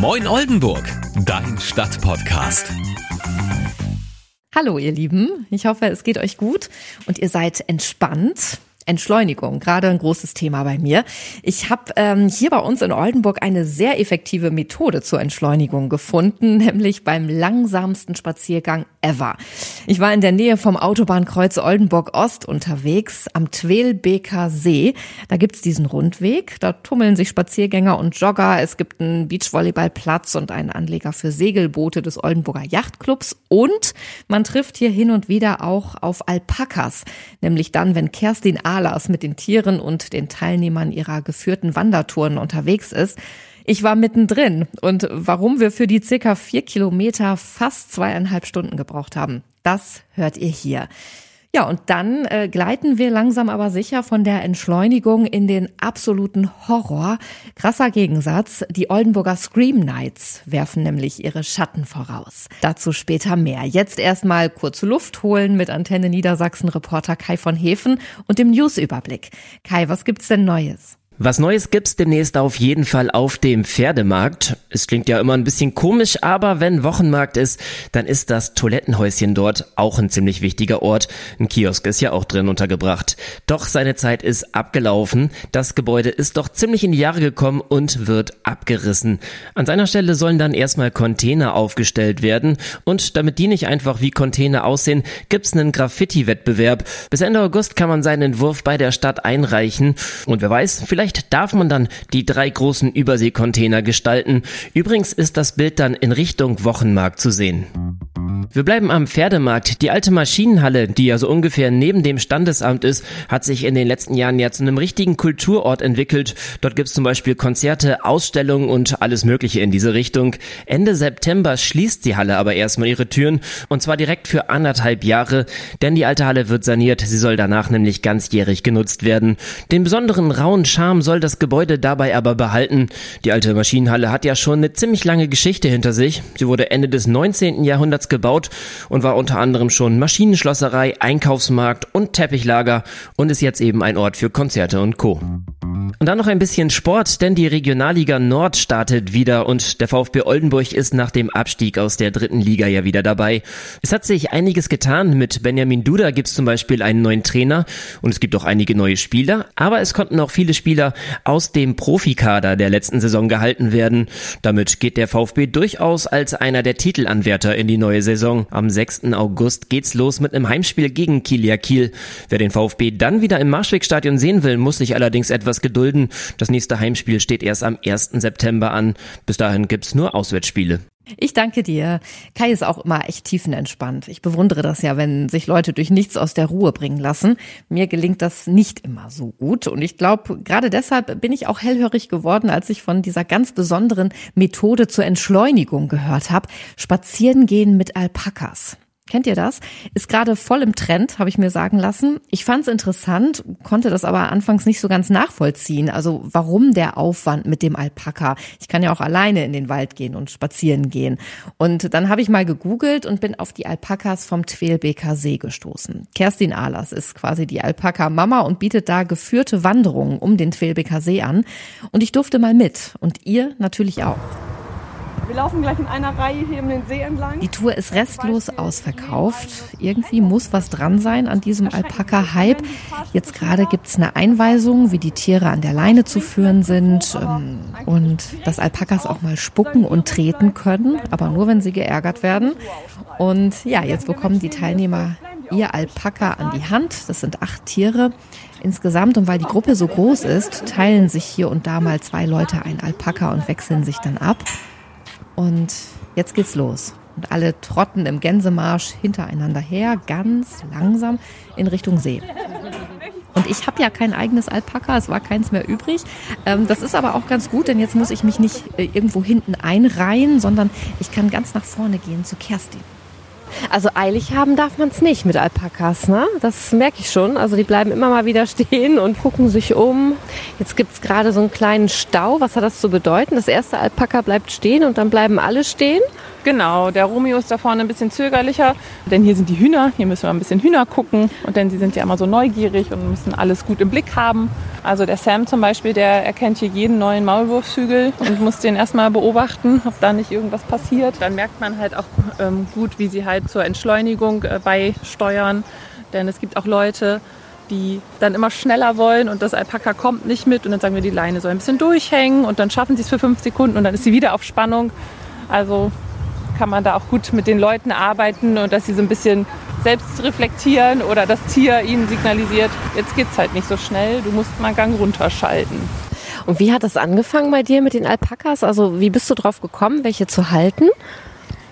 Moin Oldenburg, dein Stadtpodcast. Hallo ihr Lieben, ich hoffe, es geht euch gut und ihr seid entspannt. Entschleunigung, gerade ein großes Thema bei mir. Ich habe ähm, hier bei uns in Oldenburg eine sehr effektive Methode zur Entschleunigung gefunden, nämlich beim langsamsten Spaziergang ever. Ich war in der Nähe vom Autobahnkreuz Oldenburg Ost unterwegs am Twelbeker See. Da gibt's diesen Rundweg, da tummeln sich Spaziergänger und Jogger. Es gibt einen Beachvolleyballplatz und einen Anleger für Segelboote des Oldenburger Yachtclubs und man trifft hier hin und wieder auch auf Alpakas, nämlich dann, wenn Kerstin A Alas mit den Tieren und den Teilnehmern ihrer geführten Wandertouren unterwegs ist. Ich war mittendrin und warum wir für die circa vier Kilometer fast zweieinhalb Stunden gebraucht haben, das hört ihr hier. Ja, und dann äh, gleiten wir langsam aber sicher von der Entschleunigung in den absoluten Horror. Krasser Gegensatz, die Oldenburger Scream Nights werfen nämlich ihre Schatten voraus. Dazu später mehr. Jetzt erstmal kurze Luft holen mit Antenne Niedersachsen Reporter Kai von Hefen und dem Newsüberblick. Kai, was gibt's denn Neues? Was Neues gibt's demnächst auf jeden Fall auf dem Pferdemarkt. Es klingt ja immer ein bisschen komisch, aber wenn Wochenmarkt ist, dann ist das Toilettenhäuschen dort auch ein ziemlich wichtiger Ort. Ein Kiosk ist ja auch drin untergebracht. Doch seine Zeit ist abgelaufen. Das Gebäude ist doch ziemlich in die Jahre gekommen und wird abgerissen. An seiner Stelle sollen dann erstmal Container aufgestellt werden und damit die nicht einfach wie Container aussehen, gibt's einen Graffiti-Wettbewerb. Bis Ende August kann man seinen Entwurf bei der Stadt einreichen und wer weiß, vielleicht Vielleicht darf man dann die drei großen Überseekontainer gestalten. Übrigens ist das Bild dann in Richtung Wochenmarkt zu sehen. Wir bleiben am Pferdemarkt. Die alte Maschinenhalle, die ja so ungefähr neben dem Standesamt ist, hat sich in den letzten Jahren ja zu einem richtigen Kulturort entwickelt. Dort gibt's zum Beispiel Konzerte, Ausstellungen und alles Mögliche in diese Richtung. Ende September schließt die Halle aber erstmal ihre Türen und zwar direkt für anderthalb Jahre, denn die alte Halle wird saniert. Sie soll danach nämlich ganzjährig genutzt werden. Den besonderen rauen Charme soll das Gebäude dabei aber behalten. Die alte Maschinenhalle hat ja schon eine ziemlich lange Geschichte hinter sich. Sie wurde Ende des 19. Jahrhunderts gebaut gebaut und war unter anderem schon Maschinenschlosserei, Einkaufsmarkt und Teppichlager und ist jetzt eben ein Ort für Konzerte und Co. Und dann noch ein bisschen Sport, denn die Regionalliga Nord startet wieder und der VfB Oldenburg ist nach dem Abstieg aus der dritten Liga ja wieder dabei. Es hat sich einiges getan. Mit Benjamin Duda gibt es zum Beispiel einen neuen Trainer und es gibt auch einige neue Spieler, aber es konnten auch viele Spieler aus dem Profikader der letzten Saison gehalten werden. Damit geht der VfB durchaus als einer der Titelanwärter in die neue Saison. Am 6. August geht's los mit einem Heimspiel gegen Kilia Kiel. Wer den VfB dann wieder im Marschwegstadion sehen will, muss sich allerdings etwas gedulden gedulden. Das nächste Heimspiel steht erst am 1. September an. Bis dahin gibt's nur Auswärtsspiele. Ich danke dir. Kai ist auch immer echt tiefenentspannt. Ich bewundere das ja, wenn sich Leute durch nichts aus der Ruhe bringen lassen. Mir gelingt das nicht immer so gut. Und ich glaube, gerade deshalb bin ich auch hellhörig geworden, als ich von dieser ganz besonderen Methode zur Entschleunigung gehört habe. Spazieren gehen mit Alpakas. Kennt ihr das? Ist gerade voll im Trend, habe ich mir sagen lassen. Ich fand es interessant, konnte das aber anfangs nicht so ganz nachvollziehen. Also warum der Aufwand mit dem Alpaka? Ich kann ja auch alleine in den Wald gehen und spazieren gehen. Und dann habe ich mal gegoogelt und bin auf die Alpakas vom Twelbeker See gestoßen. Kerstin Ahlers ist quasi die Alpaka-Mama und bietet da geführte Wanderungen um den Twelbeker See an. Und ich durfte mal mit und ihr natürlich auch. Wir laufen gleich in einer Reihe hier um den See entlang. Die Tour ist restlos ausverkauft. Irgendwie muss was dran sein an diesem Alpaka-Hype. Jetzt gerade gibt es eine Einweisung, wie die Tiere an der Leine zu führen sind ähm, und dass Alpakas auch mal spucken und treten können, aber nur wenn sie geärgert werden. Und ja, jetzt bekommen die Teilnehmer ihr Alpaka an die Hand. Das sind acht Tiere insgesamt. Und weil die Gruppe so groß ist, teilen sich hier und da mal zwei Leute ein Alpaka und wechseln sich dann ab. Und jetzt geht's los. Und alle trotten im Gänsemarsch hintereinander her, ganz langsam in Richtung See. Und ich habe ja kein eigenes Alpaka, es war keins mehr übrig. Ähm, das ist aber auch ganz gut, denn jetzt muss ich mich nicht äh, irgendwo hinten einreihen, sondern ich kann ganz nach vorne gehen zu Kerstin. Also eilig haben darf man es nicht mit Alpakas, ne? Das merke ich schon. Also die bleiben immer mal wieder stehen und gucken sich um. Jetzt gibt es gerade so einen kleinen Stau. Was hat das zu bedeuten? Das erste Alpaka bleibt stehen und dann bleiben alle stehen? Genau, der Romeo ist da vorne ein bisschen zögerlicher, denn hier sind die Hühner, hier müssen wir ein bisschen Hühner gucken und denn sie sind ja immer so neugierig und müssen alles gut im Blick haben. Also der Sam zum Beispiel, der erkennt hier jeden neuen Maulwurfshügel und muss den erstmal beobachten, ob da nicht irgendwas passiert. Dann merkt man halt auch ähm, gut, wie sie halt zur Entschleunigung äh, beisteuern. Denn es gibt auch Leute, die dann immer schneller wollen und das Alpaka kommt nicht mit und dann sagen wir, die Leine soll ein bisschen durchhängen und dann schaffen sie es für fünf Sekunden und dann ist sie wieder auf Spannung. Also kann man da auch gut mit den Leuten arbeiten und dass sie so ein bisschen selbst reflektieren oder das Tier ihnen signalisiert, jetzt geht es halt nicht so schnell, du musst mal einen Gang runterschalten. Und wie hat das angefangen bei dir mit den Alpakas? Also wie bist du drauf gekommen, welche zu halten?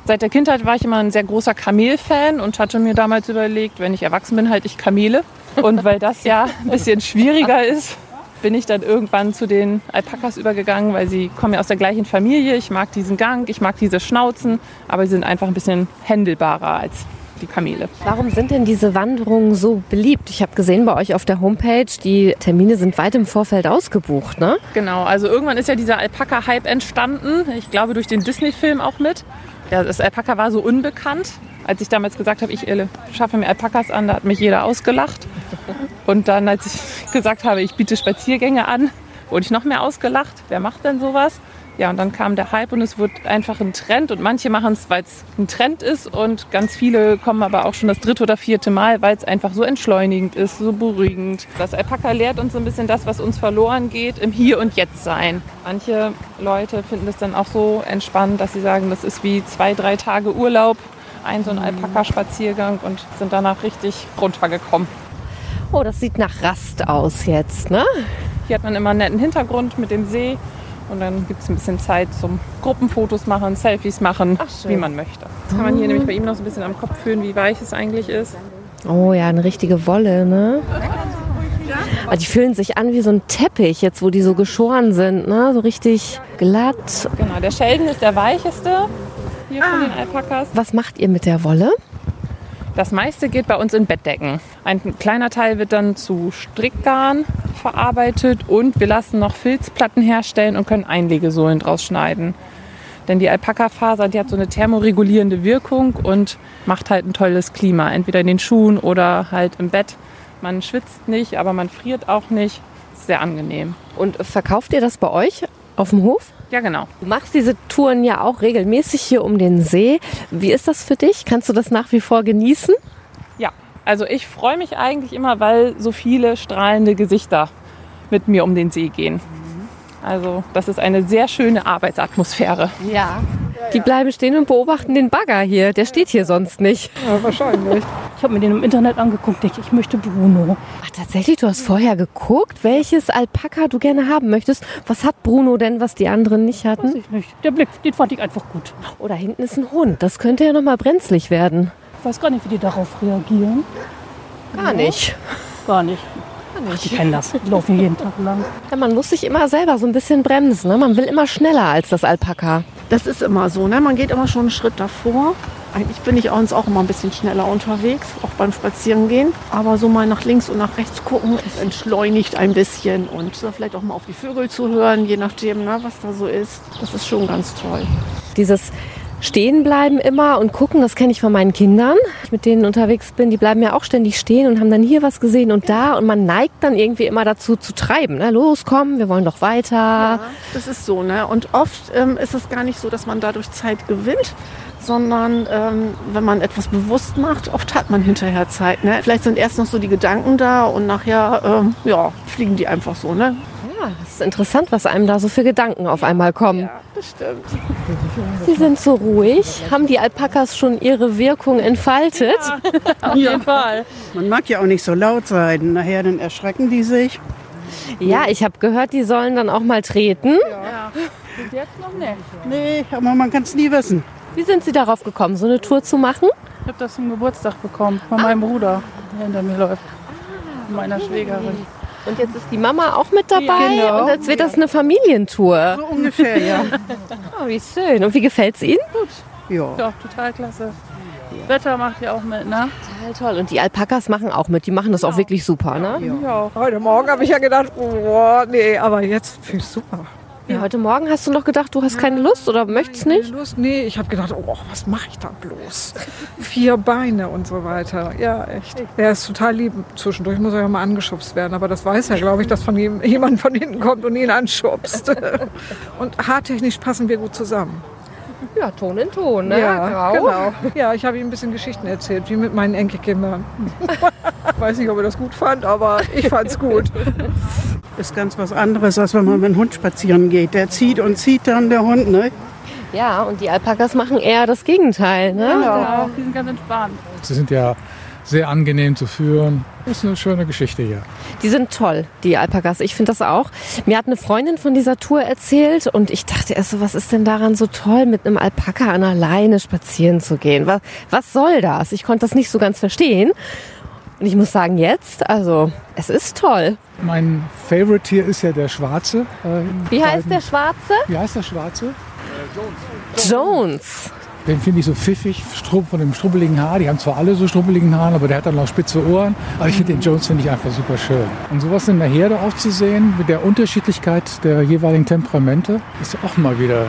Seit der Kindheit war ich immer ein sehr großer Kamelfan und hatte mir damals überlegt, wenn ich erwachsen bin, halte ich Kamele. Und weil das ja ein bisschen schwieriger ist, bin ich dann irgendwann zu den Alpakas übergegangen, weil sie kommen ja aus der gleichen Familie. Ich mag diesen Gang, ich mag diese Schnauzen, aber sie sind einfach ein bisschen händelbarer als die Kamele. Warum sind denn diese Wanderungen so beliebt? Ich habe gesehen bei euch auf der Homepage, die Termine sind weit im Vorfeld ausgebucht, ne? Genau, also irgendwann ist ja dieser Alpaka-Hype entstanden. Ich glaube durch den Disney-Film auch mit. Ja, das Alpaka war so unbekannt. Als ich damals gesagt habe, ich schaffe mir Alpakas an, da hat mich jeder ausgelacht. Und dann, als ich gesagt habe, ich biete Spaziergänge an, wurde ich noch mehr ausgelacht. Wer macht denn sowas? Ja, und dann kam der Hype und es wurde einfach ein Trend. Und manche machen es, weil es ein Trend ist. Und ganz viele kommen aber auch schon das dritte oder vierte Mal, weil es einfach so entschleunigend ist, so beruhigend. Das Alpaka lehrt uns so ein bisschen das, was uns verloren geht, im Hier und Jetzt sein. Manche Leute finden es dann auch so entspannt, dass sie sagen, das ist wie zwei, drei Tage Urlaub, ein so ein Alpaka-Spaziergang und sind danach richtig runtergekommen. Oh, das sieht nach Rast aus jetzt, ne? Hier hat man immer einen netten Hintergrund mit dem See. Und dann gibt es ein bisschen Zeit zum Gruppenfotos machen, Selfies machen, wie man möchte. Das kann man hier nämlich bei ihm noch so ein bisschen am Kopf fühlen, wie weich es eigentlich ist. Oh ja, eine richtige Wolle, ne? Aber die fühlen sich an wie so ein Teppich, jetzt wo die so geschoren sind, ne? So richtig glatt. Genau, der Sheldon ist der weicheste hier von den Alpakas. Was macht ihr mit der Wolle? Das meiste geht bei uns in Bettdecken. Ein kleiner Teil wird dann zu Strickgarn verarbeitet und wir lassen noch Filzplatten herstellen und können Einlegesohlen draus schneiden. Denn die Alpaka-Faser, die hat so eine thermoregulierende Wirkung und macht halt ein tolles Klima. Entweder in den Schuhen oder halt im Bett. Man schwitzt nicht, aber man friert auch nicht. Sehr angenehm. Und verkauft ihr das bei euch auf dem Hof? Ja, genau. Du machst diese Touren ja auch regelmäßig hier um den See. Wie ist das für dich? Kannst du das nach wie vor genießen? Also ich freue mich eigentlich immer, weil so viele strahlende Gesichter mit mir um den See gehen. Also das ist eine sehr schöne Arbeitsatmosphäre. Ja. Die bleiben stehen und beobachten den Bagger hier. Der steht hier sonst nicht. Ja, wahrscheinlich. Ich habe mir den im Internet angeguckt. Ich, ich möchte Bruno. Ach, tatsächlich? Du hast vorher geguckt, welches Alpaka du gerne haben möchtest. Was hat Bruno denn, was die anderen nicht Weiß hatten? ich nicht. Der Blick, den fand ich einfach gut. Oh, da hinten ist ein Hund. Das könnte ja noch mal brenzlig werden. Ich weiß gar nicht, wie die darauf reagieren. Gar nicht. Gar nicht. Ach, die kennen das. Die laufen jeden Tag lang. Ja, man muss sich immer selber so ein bisschen bremsen. Ne? Man will immer schneller als das Alpaka. Das ist immer so, ne? Man geht immer schon einen Schritt davor. Eigentlich bin ich abends auch immer ein bisschen schneller unterwegs, auch beim Spazierengehen. Aber so mal nach links und nach rechts gucken, es entschleunigt ein bisschen und vielleicht auch mal auf die Vögel zu hören, je nachdem, ne, was da so ist. Das ist schon ganz toll. Dieses Stehen bleiben immer und gucken, das kenne ich von meinen Kindern, mit denen unterwegs bin. Die bleiben ja auch ständig stehen und haben dann hier was gesehen und da. Und man neigt dann irgendwie immer dazu zu treiben. Ne? Los, komm, wir wollen doch weiter. Das ist so, ne? Und oft ähm, ist es gar nicht so, dass man dadurch Zeit gewinnt, sondern ähm, wenn man etwas bewusst macht, oft hat man hinterher Zeit. Ne? Vielleicht sind erst noch so die Gedanken da und nachher, ähm, ja, fliegen die einfach so, ne? Ja, das ist interessant, was einem da so für Gedanken auf einmal kommen. Das stimmt. Sie sind so ruhig. Haben die Alpakas schon ihre Wirkung entfaltet? Auf jeden Fall. Man mag ja auch nicht so laut sein. Nachher dann erschrecken die sich. Ja, ich habe gehört, die sollen dann auch mal treten. Jetzt noch nicht. Nee, aber man kann es nie wissen. Wie sind Sie darauf gekommen, so eine Tour zu machen? Ich habe das zum Geburtstag bekommen von meinem Bruder, der hinter mir läuft. Meiner Schwägerin. Und jetzt ist die Mama auch mit dabei Genau. und jetzt wird das eine Familientour. So ungefähr, ja. Oh, wie schön. Und wie gefällt es Ihnen? ja. Ja, total klasse. Wetter macht ja auch mit, ne? Total toll. Und die Alpakas machen auch mit. Die machen das auch wirklich super, ne? Ja. Heute Morgen habe ich ja gedacht, oh, nee, aber jetzt finde ich super. Wie, heute Morgen hast du noch gedacht, du hast keine Lust oder möchtest nicht? Keine Lust? Nee, ich habe gedacht, oh, was mache ich da bloß? Vier Beine und so weiter. Ja, echt. Er ist total lieb. Zwischendurch muss er ja mal angeschubst werden, aber das weiß er, glaube ich, dass von ihm jemand von hinten kommt und ihn anschubst. Und haartechnisch passen wir gut zusammen. Ja, Ton in Ton, ne? Ja, Grau. genau. Ja, ich habe ihm ein bisschen Geschichten erzählt, wie mit meinen Enkelkindern. weiß nicht, ob er das gut fand, aber ich fand es gut. Ist ganz was anderes, als wenn man mit dem Hund spazieren geht. Der zieht und zieht dann der Hund, ne? Ja, und die Alpakas machen eher das Gegenteil, ne? Ja, die sind ganz entspannt. Sie sind ja sehr angenehm zu führen. Das ist eine schöne Geschichte hier. Die sind toll, die Alpakas. Ich finde das auch. Mir hat eine Freundin von dieser Tour erzählt und ich dachte erst so, was ist denn daran so toll, mit einem Alpaka an alleine spazieren zu gehen? Was, was soll das? Ich konnte das nicht so ganz verstehen. Und ich muss sagen, jetzt, also, es ist toll. Mein Favorite hier ist ja der Schwarze. äh, Wie heißt der Schwarze? Wie heißt der Schwarze? Jones. Den finde ich so pfiffig, von dem strubbeligen Haar. Die haben zwar alle so strubbeligen Haaren, aber der hat dann auch spitze Ohren. Aber ich finde den Jones finde ich einfach super schön. Und sowas in der Herde aufzusehen, mit der Unterschiedlichkeit der jeweiligen Temperamente, ist auch mal wieder,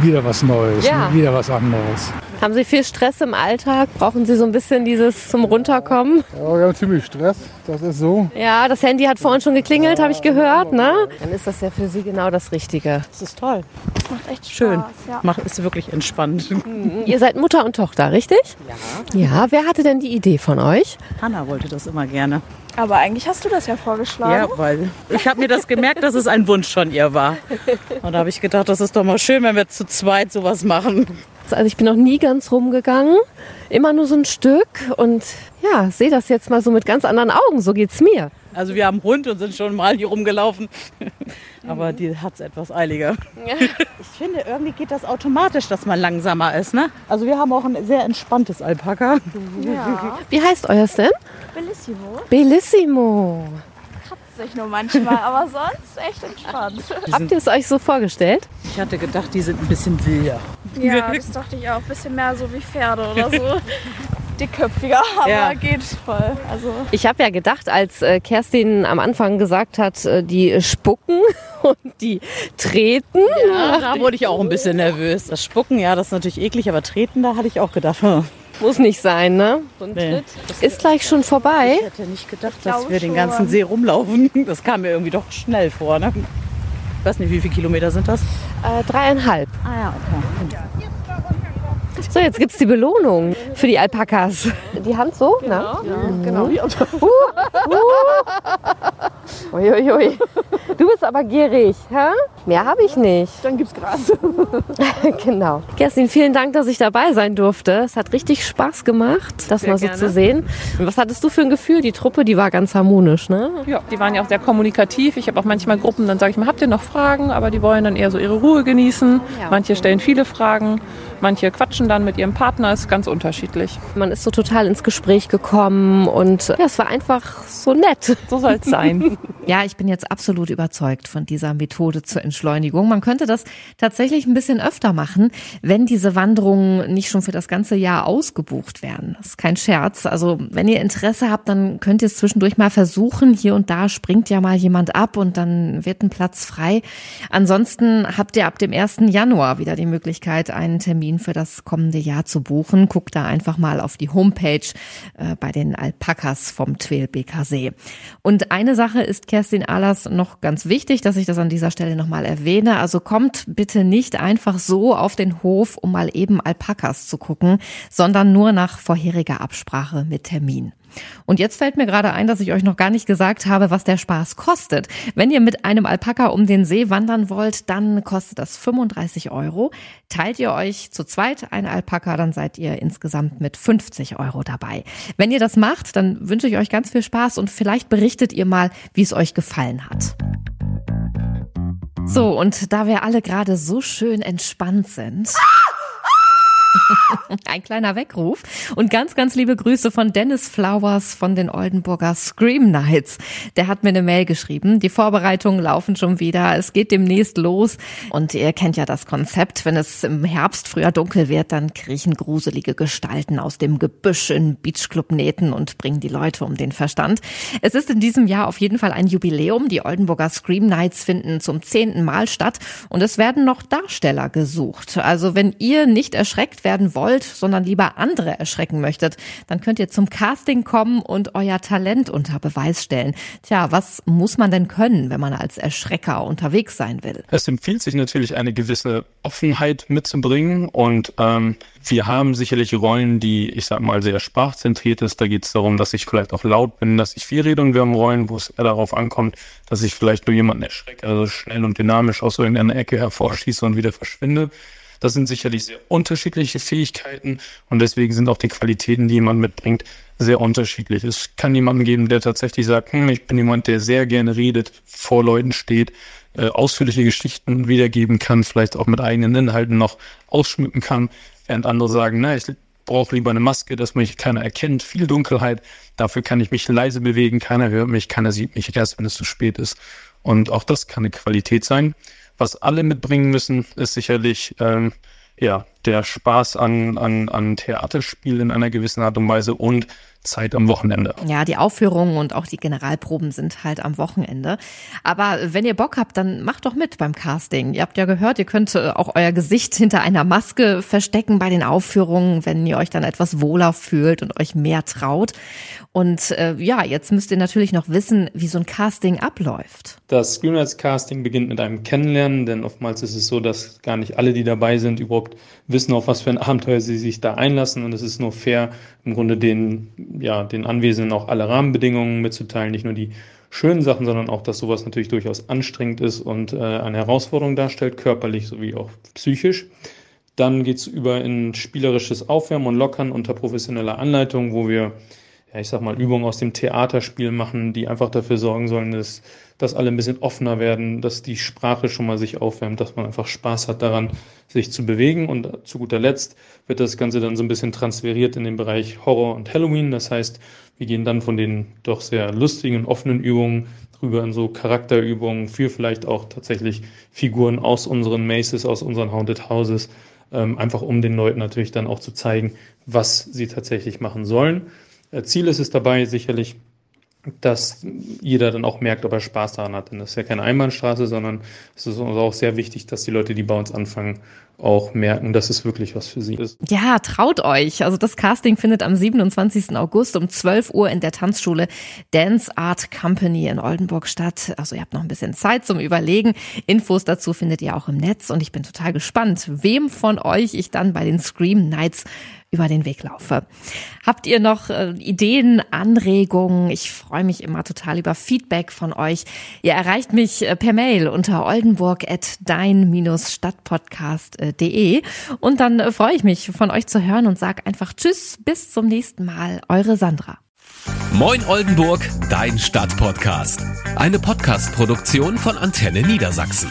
wieder was Neues, Ja. wieder was anderes. Haben Sie viel Stress im Alltag? Brauchen Sie so ein bisschen dieses zum Runterkommen? Ja, wir haben ziemlich Stress, das ist so. Ja, das Handy hat vorhin schon geklingelt, habe ich gehört, ne? Dann ist das ja für Sie genau das Richtige. Das ist toll. Macht echt Schön. Spaß, ja. Macht, ist wirklich entspannt. Ihr seid Mutter und Tochter, richtig? Ja. Ja, wer hatte denn die Idee von euch? Hanna wollte das immer gerne. Aber eigentlich hast du das ja vorgeschlagen. Ja, weil ich habe mir das gemerkt, dass es ein Wunsch von ihr war. Und da habe ich gedacht, das ist doch mal schön, wenn wir zu zweit sowas machen. Also ich bin noch nie ganz rumgegangen, immer nur so ein Stück und ja, sehe das jetzt mal so mit ganz anderen Augen, so geht's mir. Also wir haben Hund und sind schon mal hier rumgelaufen. Aber die hat es etwas eiliger. Ich finde, irgendwie geht das automatisch, dass man langsamer ist. Ne? Also wir haben auch ein sehr entspanntes Alpaka. Ja. Wie heißt euers denn? Bellissimo. Bellissimo. Kratzt sich nur manchmal, aber sonst echt entspannt. Habt ihr es euch so vorgestellt? Ich hatte gedacht, die sind ein bisschen wilder. Ja, das dachte ich auch. Bisschen mehr so wie Pferde oder so. Dickköpfiger, aber Ja. geht voll. Also Ich habe ja gedacht, als äh, Kerstin am Anfang gesagt hat, äh, die spucken und die treten. Ja, da wurde ich auch ein bisschen nervös. Das Spucken, ja, das ist natürlich eklig, aber Treten, da hatte ich auch gedacht, Muss nicht sein, ne? So Nee. Ist gleich schon vorbei. ich hätte nicht gedacht, dass wir den ganzen See rumlaufen. Das kam mir irgendwie doch schnell vor. Ne? Ich weiß nicht, wie viele Kilometer sind das? Äh, dreieinhalb. Ah ja, okay. So, jetzt gibt's die Belohnung für die Alpakas. Die Hand so? Genau. Genau. Uiuiui. Du bist aber gierig, hä? Mehr habe ich nicht. Dann gibt's Gras. genau. Kerstin, vielen Dank, dass ich dabei sein durfte. Es hat richtig Spaß gemacht, das Sehr mal so gerne. zu sehen. Und was hattest du für ein Gefühl? Die Truppe, die war ganz harmonisch, ne? Ja, die waren ja auch sehr kommunikativ. Ich habe auch manchmal Gruppen, dann sage ich mal, habt ihr noch Fragen? Aber die wollen dann eher so ihre Ruhe genießen. Manche stellen viele Fragen, manche quatschen dann mit ihrem Partner, ist ganz unterschiedlich. Man ist so total ins Gespräch gekommen und ja, es war einfach so nett. So soll es sein. Ja, ich bin jetzt absolut überzeugt von dieser Methode zur Entschleunigung. Man könnte das tatsächlich ein bisschen öfter machen, wenn diese Wanderungen nicht schon für das ganze Jahr ausgebucht werden. Das ist kein Scherz. Also wenn ihr Interesse habt, dann könnt ihr es zwischendurch mal versuchen. Hier und da springt ja mal jemand ab und dann wird ein Platz frei. Ansonsten habt ihr ab dem 1. Januar wieder die Möglichkeit, einen Termin für das kommende Jahr zu buchen. Guckt da einfach mal auf die Homepage äh, bei den Alpakas vom Tweel BKC. Und eine Sache ist Kerstin Ahlers noch ganz wichtig, dass ich das an dieser Stelle nochmal erwähne. Also kommt bitte nicht einfach so auf den Hof, um mal eben Alpakas zu gucken, sondern nur nach vorheriger Absprache mit Termin. Und jetzt fällt mir gerade ein, dass ich euch noch gar nicht gesagt habe, was der Spaß kostet. Wenn ihr mit einem Alpaka um den See wandern wollt, dann kostet das 35 Euro. Teilt ihr euch zu zweit ein Alpaka, dann seid ihr insgesamt mit 50 Euro dabei. Wenn ihr das macht, dann wünsche ich euch ganz viel Spaß und vielleicht berichtet ihr mal, wie es euch gefallen hat. So, und da wir alle gerade so schön entspannt sind. Ein kleiner Weckruf. Und ganz, ganz liebe Grüße von Dennis Flowers von den Oldenburger Scream Nights. Der hat mir eine Mail geschrieben. Die Vorbereitungen laufen schon wieder. Es geht demnächst los. Und ihr kennt ja das Konzept. Wenn es im Herbst früher dunkel wird, dann kriechen gruselige Gestalten aus dem Gebüsch in Beachclub-Nähten und bringen die Leute um den Verstand. Es ist in diesem Jahr auf jeden Fall ein Jubiläum. Die Oldenburger Scream Nights finden zum zehnten Mal statt. Und es werden noch Darsteller gesucht. Also wenn ihr nicht erschreckt werden wollt, sondern lieber andere erschrecken möchtet, dann könnt ihr zum Casting kommen und euer Talent unter Beweis stellen. Tja, was muss man denn können, wenn man als Erschrecker unterwegs sein will? Es empfiehlt sich natürlich eine gewisse Offenheit mitzubringen und ähm, wir haben sicherlich Rollen, die, ich sag mal, sehr sprachzentriert ist. Da geht es darum, dass ich vielleicht auch laut bin, dass ich viel rede und wir haben Rollen, wo es eher darauf ankommt, dass ich vielleicht nur jemanden erschrecke, also schnell und dynamisch aus irgendeiner Ecke hervorschieße und wieder verschwinde. Das sind sicherlich sehr unterschiedliche Fähigkeiten und deswegen sind auch die Qualitäten, die jemand mitbringt, sehr unterschiedlich. Es kann jemanden geben, der tatsächlich sagt, hm, ich bin jemand, der sehr gerne redet, vor Leuten steht, äh, ausführliche Geschichten wiedergeben kann, vielleicht auch mit eigenen Inhalten noch ausschmücken kann, während andere sagen, na, ich brauche lieber eine Maske, dass mich keiner erkennt, viel Dunkelheit, dafür kann ich mich leise bewegen, keiner hört mich, keiner sieht mich erst, wenn es zu spät ist. Und auch das kann eine Qualität sein. Was alle mitbringen müssen, ist sicherlich ähm, ja, der Spaß an, an, an Theaterspiel in einer gewissen Art und Weise und Zeit am Wochenende. Ja, die Aufführungen und auch die Generalproben sind halt am Wochenende. Aber wenn ihr Bock habt, dann macht doch mit beim Casting. Ihr habt ja gehört, ihr könnt äh, auch euer Gesicht hinter einer Maske verstecken bei den Aufführungen, wenn ihr euch dann etwas wohler fühlt und euch mehr traut. Und äh, ja, jetzt müsst ihr natürlich noch wissen, wie so ein Casting abläuft. Das Screenwriters Casting beginnt mit einem Kennenlernen, denn oftmals ist es so, dass gar nicht alle, die dabei sind, überhaupt wissen, auf was für ein Abenteuer sie sich da einlassen. Und es ist nur fair, im Grunde den, ja, den Anwesenden auch alle Rahmenbedingungen mitzuteilen, nicht nur die schönen Sachen, sondern auch, dass sowas natürlich durchaus anstrengend ist und äh, eine Herausforderung darstellt, körperlich sowie auch psychisch. Dann geht's über in spielerisches Aufwärmen und Lockern unter professioneller Anleitung, wo wir ja, ich sag mal, Übungen aus dem Theaterspiel machen, die einfach dafür sorgen sollen, dass, dass alle ein bisschen offener werden, dass die Sprache schon mal sich aufwärmt, dass man einfach Spaß hat daran, sich zu bewegen. Und zu guter Letzt wird das Ganze dann so ein bisschen transferiert in den Bereich Horror und Halloween. Das heißt, wir gehen dann von den doch sehr lustigen und offenen Übungen rüber in so Charakterübungen für vielleicht auch tatsächlich Figuren aus unseren Maces, aus unseren Haunted Houses, ähm, einfach um den Leuten natürlich dann auch zu zeigen, was sie tatsächlich machen sollen. Äh, Ziel ist es dabei sicherlich, dass jeder dann auch merkt, ob er Spaß daran hat. Denn das ist ja keine Einbahnstraße, sondern es ist uns auch sehr wichtig, dass die Leute, die bei uns anfangen, auch merken, dass es wirklich was für sie ist. Ja, traut euch. Also das Casting findet am 27. August um 12 Uhr in der Tanzschule Dance Art Company in Oldenburg statt. Also ihr habt noch ein bisschen Zeit zum Überlegen. Infos dazu findet ihr auch im Netz und ich bin total gespannt, wem von euch ich dann bei den Scream Nights über den Weg laufe. Habt ihr noch äh, Ideen, Anregungen? Ich freue mich immer total über Feedback von euch. Ihr erreicht mich äh, per Mail unter oldenburg.dein-stadtpodcast.de und dann äh, freue ich mich von euch zu hören und sag einfach Tschüss, bis zum nächsten Mal. Eure Sandra. Moin Oldenburg, dein Stadtpodcast. Eine Podcast-Produktion von Antenne Niedersachsen.